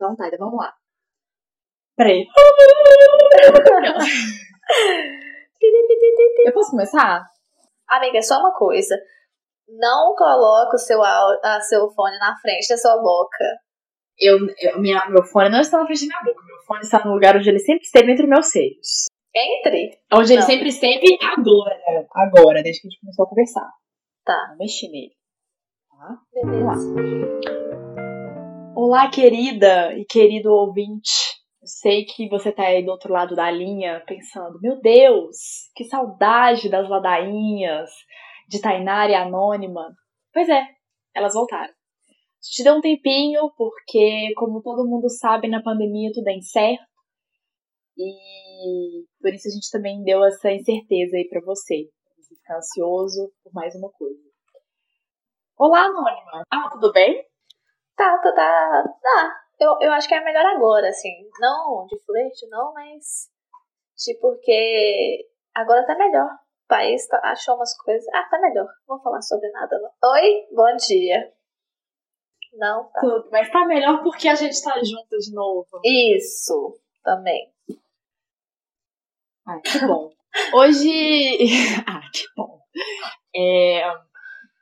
Então tá, então vamos lá. Peraí. Eu posso começar? Amiga, só uma coisa. Não coloque o seu, a, seu fone na frente da sua boca. Eu, eu, minha, meu fone não está na frente da minha boca. Meu fone está no lugar onde ele sempre esteve entre meus seios. Entre? Onde não. ele sempre esteve agora. Agora, desde que a gente começou a conversar. Tá. Vou mexer nele. Tá? Beleza. Olá, querida e querido ouvinte. Eu sei que você tá aí do outro lado da linha pensando, meu Deus, que saudade das ladainhas, de Tainara e Anônima. Pois é, elas voltaram. Te deu um tempinho, porque, como todo mundo sabe, na pandemia tudo é incerto. E por isso a gente também deu essa incerteza aí para você. Ficar ansioso por mais uma coisa. Olá, Anônima. Ah, tudo bem? Tá, tá, tá. Tá. Eu, eu acho que é melhor agora, assim. Não de flerte, não, mas. Tipo, porque agora tá melhor. O país tá, achou umas coisas. Ah, tá melhor. Não vou falar sobre nada, não. Oi, bom dia. Não, tá. Tudo, mas tá melhor porque a gente tá junto de novo. Isso, também. Ai, que bom. Hoje. ah, que bom. É...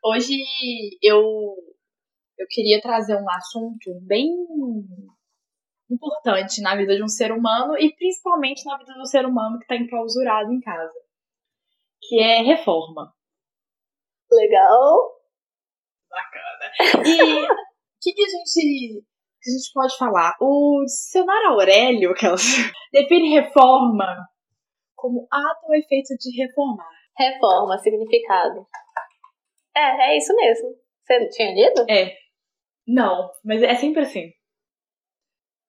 Hoje eu eu queria trazer um assunto bem importante na vida de um ser humano e principalmente na vida do ser humano que está enclausurado em casa, que é reforma. Legal. Bacana. E o que, que, a gente que a gente pode falar? O dicionário Aurélio, que define reforma como ato ou efeito de reformar. Reforma, significado. É, é isso mesmo. Você tinha lido? É. Não, mas é sempre assim.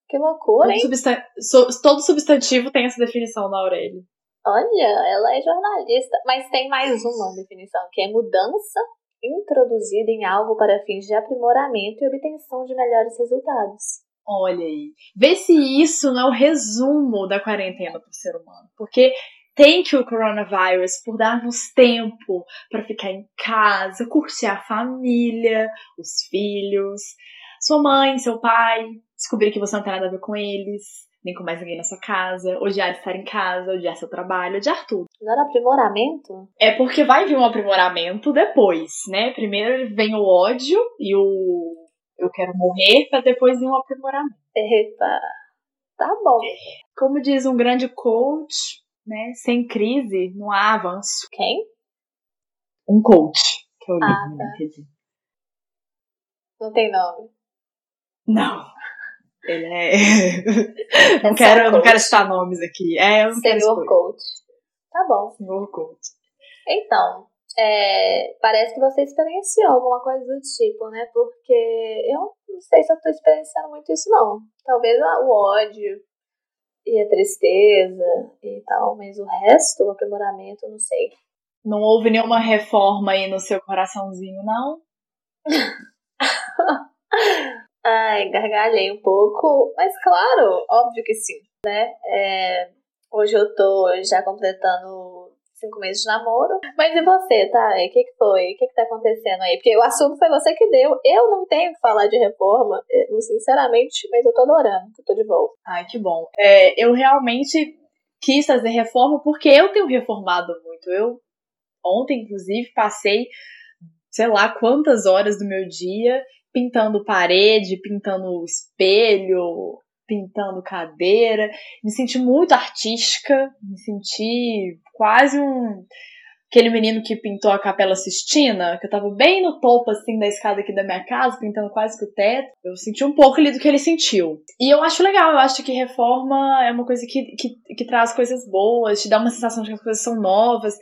Que loucura, hein? Todo, todo substantivo tem essa definição na Aurélio. Olha, ela é jornalista. Mas tem mais uma definição, que é mudança introduzida em algo para fins de aprimoramento e obtenção de melhores resultados. Olha aí. Vê se isso não é o resumo da quarentena para o ser humano. Porque Thank you, coronavirus, por dar-nos tempo para ficar em casa, curtir a família, os filhos, sua mãe, seu pai, descobrir que você não tem nada a ver com eles, nem com mais ninguém na sua casa, odiar estar em casa, odiar seu trabalho, odiar tudo. Não era aprimoramento? É porque vai vir um aprimoramento depois, né? Primeiro vem o ódio e o eu quero morrer, para depois vir um aprimoramento. Epa, tá bom. Como diz um grande coach, né? Sem crise, não há avanço. Quem? Um coach, que eu li ah, tá. Não tem nome. Não. Ele é. não, é quero, não quero citar nomes aqui. É, não Senhor coach. Tá bom. Senhor coach. Então, é, parece que você experienciou alguma coisa do tipo, né? Porque eu não sei se eu tô experienciando muito isso, não. Talvez o ódio, e a tristeza e tal, mas o resto, o aprimoramento, não sei. Não houve nenhuma reforma aí no seu coraçãozinho, não? Ai, gargalhei um pouco, mas claro, óbvio que sim, né? É, hoje eu tô já completando cinco meses de namoro. Mas e você, tá? O que, que foi? O que, que tá acontecendo aí? Porque o assunto foi você que deu. Eu não tenho que falar de reforma, sinceramente, mas eu tô adorando que eu tô de volta. Ai, que bom. É, eu realmente quis fazer reforma porque eu tenho reformado muito. Eu, ontem, inclusive, passei sei lá quantas horas do meu dia pintando parede, pintando espelho, pintando cadeira, me senti muito artística, me senti quase um aquele menino que pintou a Capela Sistina, que eu tava bem no topo assim da escada aqui da minha casa, pintando quase que o teto. Eu senti um pouco ali do que ele sentiu. E eu acho legal, eu acho que reforma é uma coisa que, que, que traz coisas boas, te dá uma sensação de que as coisas são novas.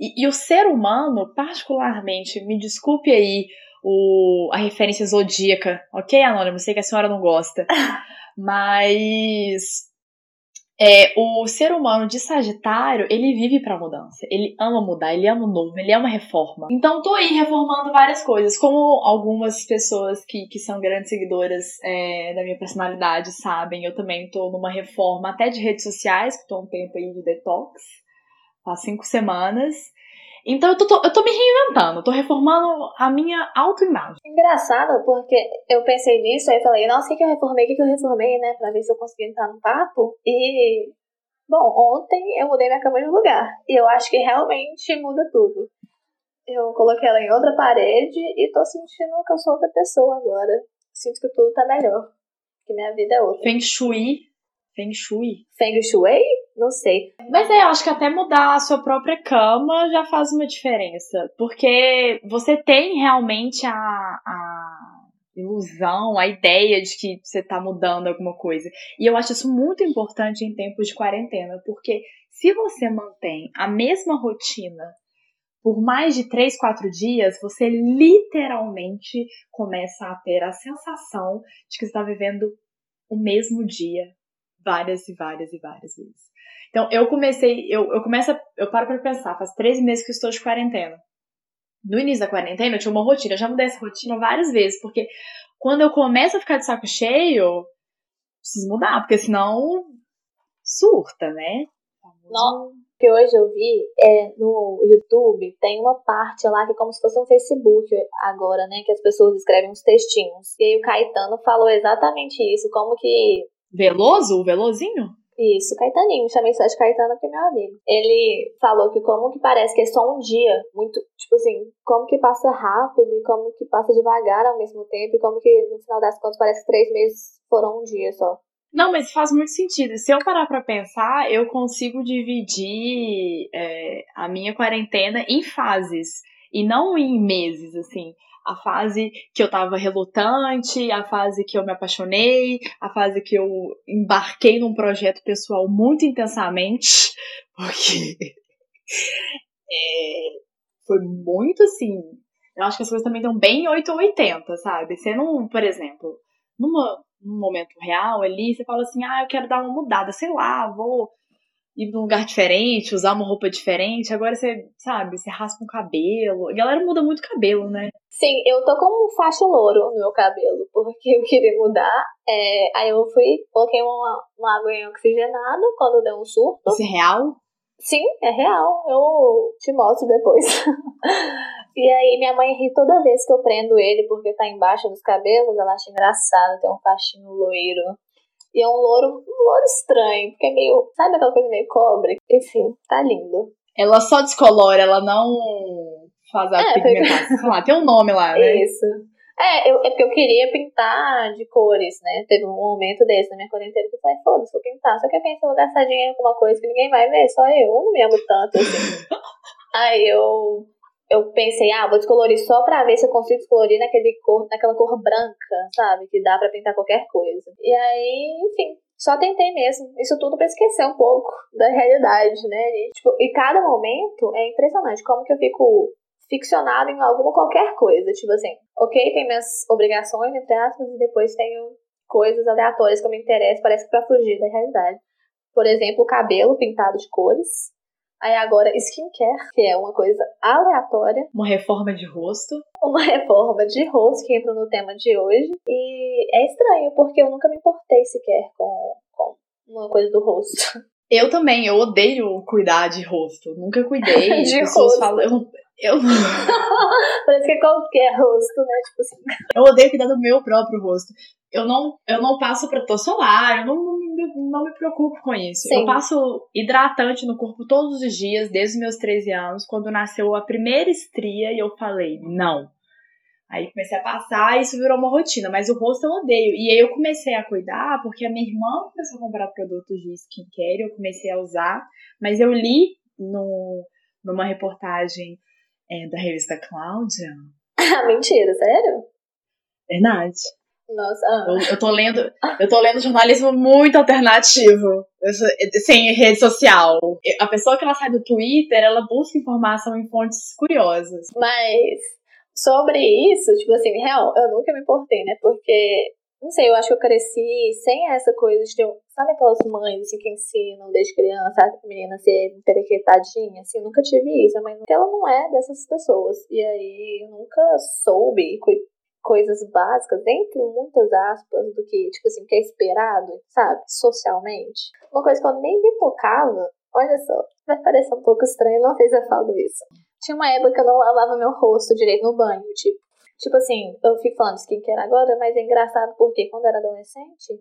E, e o ser humano, particularmente, me desculpe aí o, a referência zodíaca, ok, Anônimo? Sei que a senhora não gosta. Mas é, o ser humano de Sagitário, ele vive para mudança. Ele ama mudar, ele ama novo, ele ama reforma. Então tô aí reformando várias coisas. Como algumas pessoas que, que são grandes seguidoras é, da minha personalidade sabem, eu também tô numa reforma até de redes sociais, que tô um tempo aí de detox. Faz cinco semanas. Então eu tô, eu tô me reinventando, tô reformando a minha autoimagem. Engraçado, porque eu pensei nisso, aí falei, nossa, o que, que eu reformei, o que, que eu reformei, né? Pra ver se eu consegui entrar no papo. E, bom, ontem eu mudei minha cama de lugar. E eu acho que realmente muda tudo. Eu coloquei ela em outra parede e tô sentindo que eu sou outra pessoa agora. Sinto que tudo tá melhor. Que minha vida é outra. Feng Shui. Feng Shui. Feng Shui? Não sei. Mas é, eu acho que até mudar a sua própria cama já faz uma diferença. Porque você tem realmente a, a ilusão, a ideia de que você tá mudando alguma coisa. E eu acho isso muito importante em tempos de quarentena. Porque se você mantém a mesma rotina por mais de três, quatro dias, você literalmente começa a ter a sensação de que está vivendo o mesmo dia várias e várias e várias vezes. Então, eu comecei, eu, eu começo, a, eu paro para pensar, faz três meses que estou de quarentena. No início da quarentena, eu tinha uma rotina, eu já mudei essa rotina várias vezes, porque quando eu começo a ficar de saco cheio, preciso mudar, porque senão surta, né? Não, que hoje eu vi é no YouTube tem uma parte lá que é como se fosse um Facebook agora, né? Que as pessoas escrevem uns textinhos. E aí o Caetano falou exatamente isso, como que. Veloso? O Velozinho? Isso, Caetaninho, chamei só de Caetano porque é meu amigo. Ele falou que como que parece que é só um dia, muito, tipo assim, como que passa rápido e como que passa devagar ao mesmo tempo, e como que no final das contas parece que três meses foram um dia só. Não, mas faz muito sentido. Se eu parar para pensar, eu consigo dividir é, a minha quarentena em fases e não em meses, assim. A fase que eu tava relutante, a fase que eu me apaixonei, a fase que eu embarquei num projeto pessoal muito intensamente, porque é, foi muito assim. Eu acho que as coisas também dão bem 8 ou 80, sabe? Você não, por exemplo, numa num momento real ali, você fala assim, ah, eu quero dar uma mudada, sei lá, vou ir pra um lugar diferente, usar uma roupa diferente. Agora você, sabe, você raspa um cabelo. A galera muda muito cabelo, né? Sim, eu tô com um facho louro no meu cabelo, porque eu queria mudar. É, aí eu fui, coloquei uma, uma água oxigenada quando deu um surto. Isso é real? Sim, é real. Eu te mostro depois. e aí minha mãe ri toda vez que eu prendo ele porque tá embaixo dos cabelos. Ela acha engraçado, tem um faixinho loiro. E é um louro, um louro estranho, porque é meio. Sabe aquela coisa meio cobre? Enfim, tá lindo. Ela só descolora, ela não faz a é, pigmentação. Sei lá, tem um nome lá, né? Isso. É, eu, é porque eu queria pintar de cores, né? Teve um momento desse na minha quarentena que eu falei, foda-se, vou pintar. Só que eu pensei, vou gastar dinheiro com uma coisa que ninguém vai ver, só eu. Eu não me amo tanto, assim. Aí eu, eu pensei, ah, vou descolorir só pra ver se eu consigo descolorir naquele cor, naquela cor branca, sabe? Que dá pra pintar qualquer coisa. E aí, enfim, só tentei mesmo. Isso tudo pra esquecer um pouco da realidade, né? E, tipo, e cada momento é impressionante como que eu fico ficcionado em alguma qualquer coisa. Tipo assim, ok, tem minhas obrigações, entre aspas, e depois tenho coisas aleatórias que eu me interesso, parece que pra fugir da realidade. Por exemplo, o cabelo pintado de cores. Aí agora, skincare, que é uma coisa aleatória. Uma reforma de rosto. Uma reforma de rosto, que entra no tema de hoje. E é estranho, porque eu nunca me importei sequer com, com uma coisa do rosto. Eu também, eu odeio cuidar de rosto. Nunca cuidei. de pessoas rosto. falam, eu, eu... Parece que é qualquer rosto, né? Tipo assim. Eu odeio cuidar do meu próprio rosto. Eu não, eu não passo protetor solar, eu não, não, não me preocupo com isso. Sim. Eu passo hidratante no corpo todos os dias, desde os meus 13 anos, quando nasceu a primeira estria, e eu falei, não. Aí comecei a passar e isso virou uma rotina, mas o rosto eu odeio. E aí eu comecei a cuidar porque a minha irmã começou a comprar produtos de skincare, eu comecei a usar, mas eu li no, numa reportagem é, da revista Cláudia. Ah, mentira, sério? Verdade. Nossa. Ah. Eu, eu, tô lendo, eu tô lendo jornalismo muito alternativo, sem rede social. A pessoa que ela sai do Twitter, ela busca informação em fontes curiosas. Mas sobre isso, tipo assim, real, eu nunca me importei, né? Porque não sei, eu acho que eu cresci sem essa coisa de ter. Sabe aquelas mães assim, que ensinam desde criança a menina ser perequetadinha? Assim, eu nunca tive isso. Mãe, ela não é dessas pessoas. E aí eu nunca soube coisas básicas, entre muitas aspas, do que, tipo assim, que é esperado, sabe? Socialmente. Uma coisa que eu nem me tocava, olha só, vai parecer um pouco estranho, não sei se eu falo isso. Tinha uma época que eu não lavava meu rosto direito no banho, tipo. Tipo assim, eu fico falando skincare agora, mas é engraçado porque quando eu era adolescente,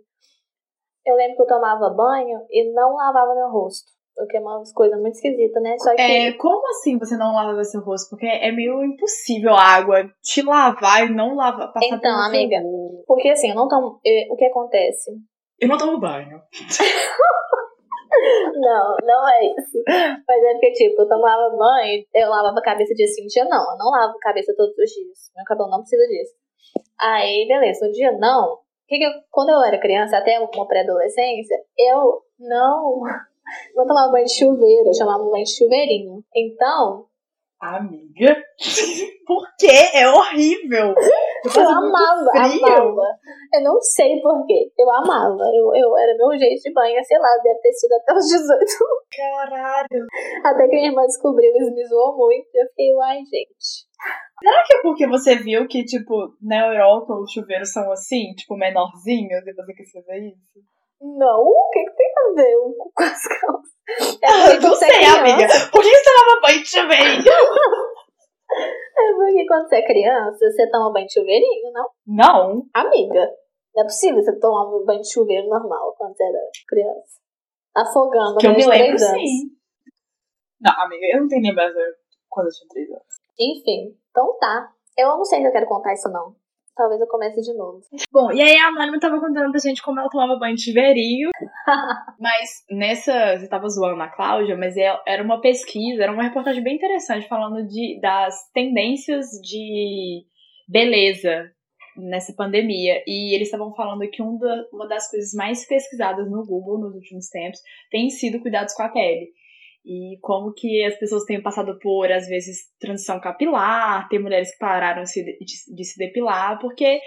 eu lembro que eu tomava banho e não lavava meu rosto. O que é uma coisa muito esquisita, né? Só que. É, como assim você não lava seu rosto? Porque é meio impossível a água te lavar e não lavar. Passar então, amiga, porque assim, eu não tomo. É, o que acontece? Eu não tomo banho. não, não é isso. Mas é porque, tipo, eu tomava banho, eu lavava a cabeça dia sim, dia não. Eu não lavo a cabeça todos os dias. Meu cabelo não precisa disso. Aí, beleza, no dia não. Que que eu, quando eu era criança, até uma pré-adolescência, eu não não tomava banho de chuveiro, eu chamava banho de chuveirinho. Então. Amiga, por quê? É horrível. Eu, eu amava, amava. Eu não sei porquê. Eu amava. Eu, eu era meu jeito de banho, sei lá, deve ter sido até os 18. Caralho. Até que minha irmã descobriu e me zoou muito. Eu fiquei, uai, gente. Será que é porque você viu que, tipo, na Europa os chuveiros são assim, tipo, menorzinhos, e você quis fazer isso? Não, o que, que tem a ver com as calças? É não sei, é amiga. Por que você toma banho de chuveirinho? É porque quando você é criança, você toma banho de chuveirinho, não? Não. Amiga, não é possível você tomar um banho de chuveiro normal quando você era criança. Afogando, que eu me lembro, sim. Não, amiga, eu não tenho mais quando eu tinha 3 anos. Enfim, então tá. Eu não sei se eu quero contar isso não. Talvez eu comece de novo. Bom, e aí a Anônima tava contando pra gente como ela tomava banho de chuveirinho. mas nessa. Você tava zoando a Cláudia, mas é, era uma pesquisa, era uma reportagem bem interessante falando de, das tendências de beleza nessa pandemia. E eles estavam falando que um da, uma das coisas mais pesquisadas no Google nos últimos tempos tem sido cuidados com a pele e como que as pessoas têm passado por, às vezes, transição capilar, tem mulheres que pararam de, se depilar, porque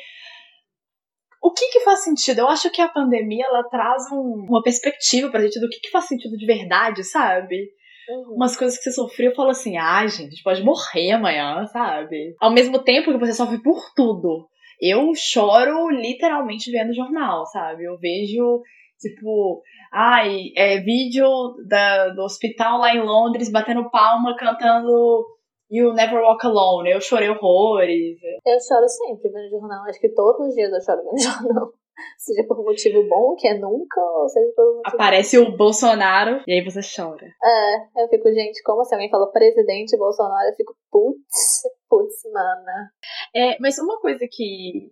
o que que faz sentido? Eu acho que a pandemia, ela traz um, uma perspectiva pra gente do que que faz sentido de verdade, sabe? Uhum. Umas coisas que você sofreu, eu falo assim, ah, gente, a gente pode morrer amanhã, sabe? Ao mesmo tempo que você sofre por tudo. Eu choro literalmente vendo jornal, sabe? Eu vejo, tipo, Ai, é vídeo da, do hospital lá em Londres batendo palma cantando You Never Walk Alone. Eu chorei horrores. Eu choro sempre vendo jornal. Acho que todos os dias eu choro vendo jornal. Seja por um motivo bom, que é nunca, ou seja por um motivo Aparece o Bolsonaro e aí você chora. É, eu fico, gente, como se alguém falou presidente Bolsonaro, eu fico, putz, putz, mana. É, mas uma coisa que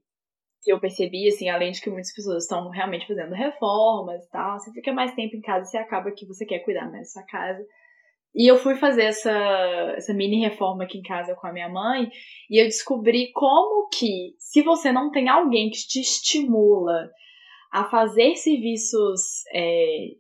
que eu percebi, assim, além de que muitas pessoas estão realmente fazendo reformas e tal, você fica mais tempo em casa e você acaba que você quer cuidar mais da sua casa. E eu fui fazer essa, essa mini reforma aqui em casa com a minha mãe e eu descobri como que, se você não tem alguém que te estimula a fazer serviços é,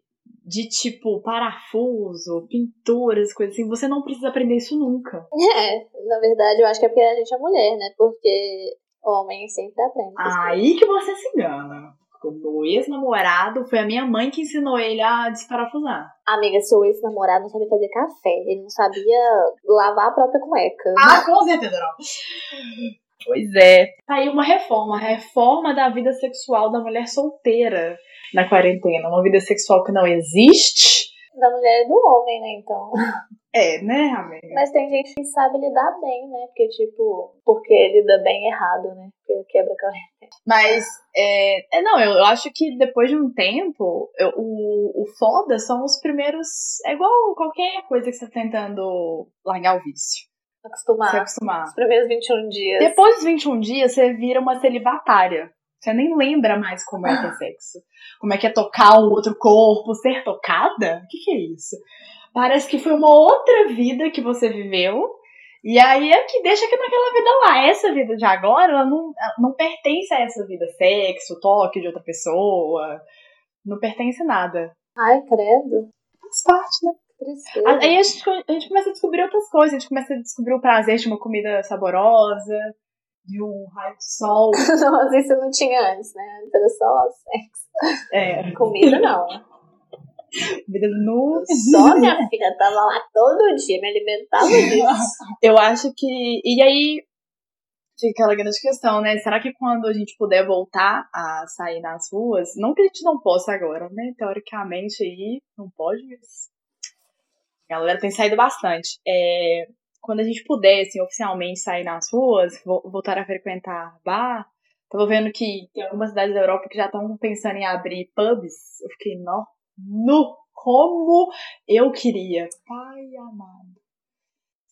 de tipo parafuso, pinturas, coisas assim, você não precisa aprender isso nunca. É, na verdade eu acho que é porque a gente é mulher, né? Porque Homem sempre aprende. Aí que você se engana. O meu ex-namorado foi a minha mãe que ensinou ele a desparafusar. Amiga, seu ex-namorado não sabia fazer café. Ele não sabia lavar a própria cueca. Ah, com certeza não. Pois é. Tá aí uma reforma. A reforma da vida sexual da mulher solteira na quarentena. Uma vida sexual que não existe. Da mulher e do homem, né, então. É, né, amiga? Mas tem gente que sabe lidar bem, né? Porque, tipo, porque lida bem errado, né? Porque quebra a corrente. Mas, é, é não, eu, eu, acho que depois de um tempo, eu, o, o foda são os primeiros. É igual qualquer coisa que você tá tentando largar o vício. Acostumar. Se acostumar. Os primeiros 21 dias. Depois dos 21 dias, você vira uma celibatária. Você nem lembra mais como é ter sexo. Como é que é tocar um outro corpo, ser tocada? O que, que é isso? Parece que foi uma outra vida que você viveu. E aí é que deixa que naquela vida lá. Essa vida de agora, ela não, não pertence a essa vida. Sexo, toque de outra pessoa. Não pertence a nada. Ai, credo. Faz parte, né? Tristeza. Aí a gente, a gente começa a descobrir outras coisas. A gente começa a descobrir o prazer de uma comida saborosa, de um raio de sol. Nossa, isso não tinha antes, né? Antes era só sexo. É. Comida não. Vida nu. Só minha filha tava lá todo dia, me alimentava disso. Eu acho que. E aí fica aquela grande questão, né? Será que quando a gente puder voltar a sair nas ruas, não que a gente não possa agora, né? Teoricamente aí, não pode, mas. A galera tem saído bastante. É... quando a gente puder, assim, oficialmente sair nas ruas, voltar a frequentar bar, tava vendo que tem algumas cidades da Europa que já estão pensando em abrir pubs. Eu fiquei, nó, nu, como eu queria. Pai amado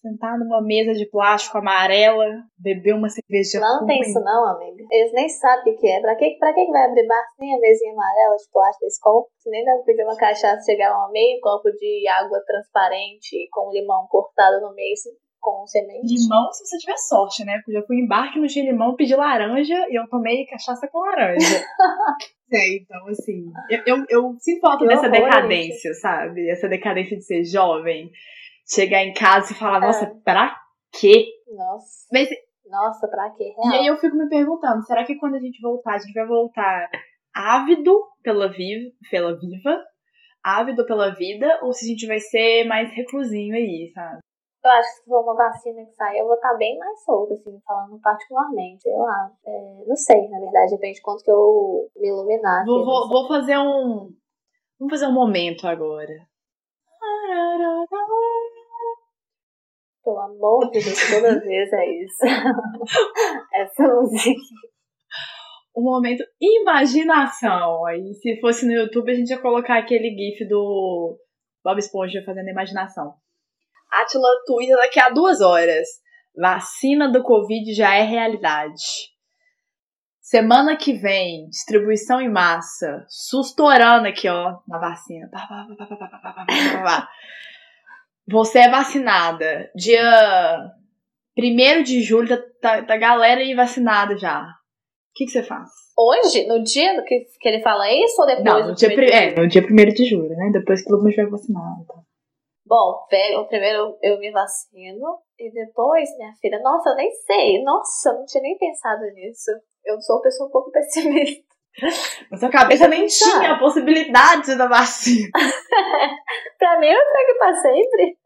sentar numa mesa de plástico amarela, beber uma cerveja. Não tem isso não, amiga. Eles nem sabem o que é. Pra que, pra que vai abrir bar sem a mesinha amarela de plástico desse copo? Se nem dá pra pedir uma cachaça, chegar um meio copo de água transparente com limão cortado no meio com semente. Limão se você tiver sorte, né? Porque eu fui em bar que não tinha limão, pedi laranja e eu tomei cachaça com laranja. é, então assim, eu, eu, eu sinto falta dessa horror, decadência, sabe? Essa decadência de ser jovem chegar em casa e falar, nossa, é. pra quê? Nossa. Mas, nossa, pra quê? Real. E aí eu fico me perguntando, será que quando a gente voltar, a gente vai voltar ávido pela, viva, pela viva, ávido pela vida, ou se a gente vai ser mais reclusinho aí, sabe? Eu acho que se for uma vacina que sair, eu vou estar bem mais solta, assim, falando particularmente, sei lá. É, não sei, na verdade, depende de quanto que eu me iluminar. Vou, vou, vou fazer um. Vamos fazer um momento agora. Pelo amor de Deus, toda vez é isso. Essa música. Um momento imaginação. Aí, se fosse no YouTube, a gente ia colocar aquele gif do Bob Esponja fazendo imaginação. Atila Twitter daqui a duas horas. Vacina do Covid já é realidade. Semana que vem, distribuição em massa. Sustorando aqui, ó, na vacina. Você é vacinada. Dia 1 de julho, tá, tá, tá galera aí vacinada já. O que, que você faz? Hoje? No dia que, que ele fala isso ou depois? Não, no dia, é, no dia 1 de julho, né? Depois que todo mundo estiver vacinado. Tá. Bom, pego, primeiro eu me vacino e depois, minha filha, nossa, eu nem sei. Nossa, eu não tinha nem pensado nisso. Eu sou uma pessoa um pouco pessimista. Na sua cabeça nem tinha a possibilidade da vacina. pra mim, eu pego pra sempre.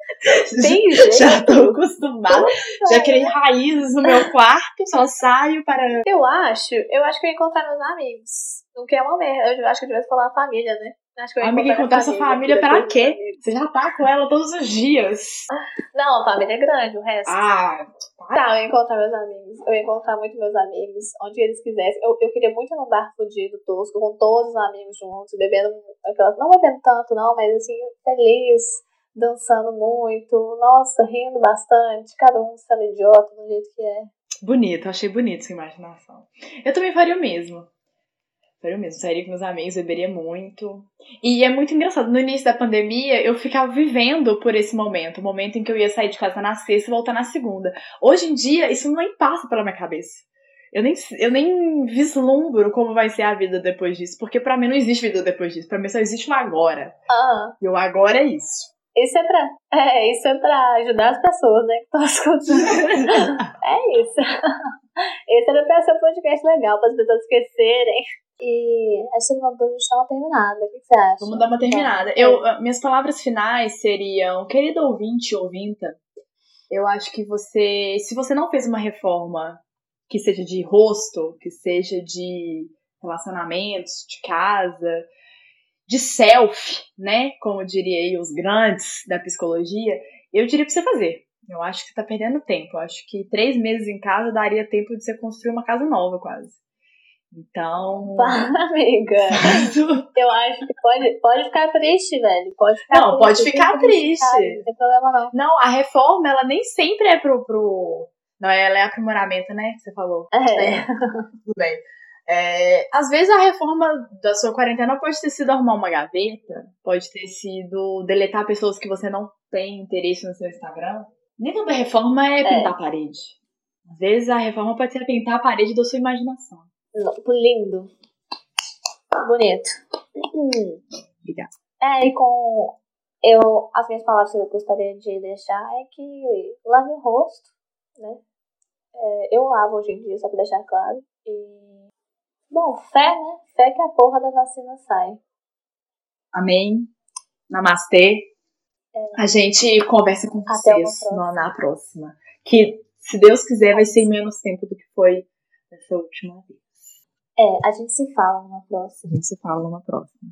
Tem jeito. Já tô acostumada. Já criei raízes no meu quarto, só saio para. Eu acho, eu acho que eu ia encontrar meus amigos. Não que é uma merda. Eu acho que eu devia falar a família, né? Acho que eu Amiga, encontrar sua família para quê? Você já tá com ela todos os dias. Não, a família é grande, o resto. Ah, tá. eu ia encontrar meus amigos. Eu ia encontrar muito meus amigos, onde eles quisessem. Eu, eu queria muito ir num bar fudido, tosco, com todos os amigos juntos, bebendo aquelas. Não bebendo tanto, não, mas assim, feliz, dançando muito, nossa, rindo bastante, cada um sendo idiota do jeito que é. Bonito, achei bonito sua imaginação. Eu também faria o mesmo. Sério mesmo, sairia com meus amigos, beberia muito. E é muito engraçado, no início da pandemia eu ficava vivendo por esse momento, o momento em que eu ia sair de casa na sexta e voltar na segunda. Hoje em dia, isso nem passa pela minha cabeça. Eu nem, eu nem vislumbro como vai ser a vida depois disso, porque para mim não existe vida depois disso, para mim só existe o agora. Uhum. E o agora é isso. Isso é pra, é, isso é pra ajudar as pessoas, né, que estão escutando. é isso. Esse era pra ser um podcast legal, para as pessoas esquecerem. E essa uma a gente uma terminada. O que você acha? Vamos dar uma terminada. Eu, ah, minhas palavras finais seriam, querido ouvinte ouvinta, eu acho que você, se você não fez uma reforma que seja de rosto, que seja de relacionamentos, de casa, de self, né? Como diria aí os grandes da psicologia, eu diria pra você fazer. Eu acho que você tá perdendo tempo. Eu acho que três meses em casa daria tempo de você construir uma casa nova, quase. Então. amiga. eu acho que pode, pode ficar triste, velho. Pode ficar Não, triste, pode ficar triste. não tem problema, não. Não, a reforma, ela nem sempre é pro. pro... Não, ela é aprimoramento, né? Que você falou. É. é. Tudo bem. É, às vezes a reforma da sua quarentena pode ter sido arrumar uma gaveta, pode ter sido deletar pessoas que você não tem interesse no seu Instagram. Nem toda reforma é, é. pintar a parede. Às vezes a reforma pode ser pintar a parede da sua imaginação. Lindo. Bonito. Obrigada. É, e com. Eu, as minhas palavras que eu gostaria de deixar é que lave o rosto, né? É, eu lavo hoje em dia, só pra deixar claro. E. Bom, fé, né? Fé que a porra da vacina sai. Amém. Namastê. É. A gente conversa com vocês na próxima. Que, se Deus quiser, vai ser em menos tempo do que foi essa última vez. É, a gente se fala numa próxima. A gente se fala numa próxima.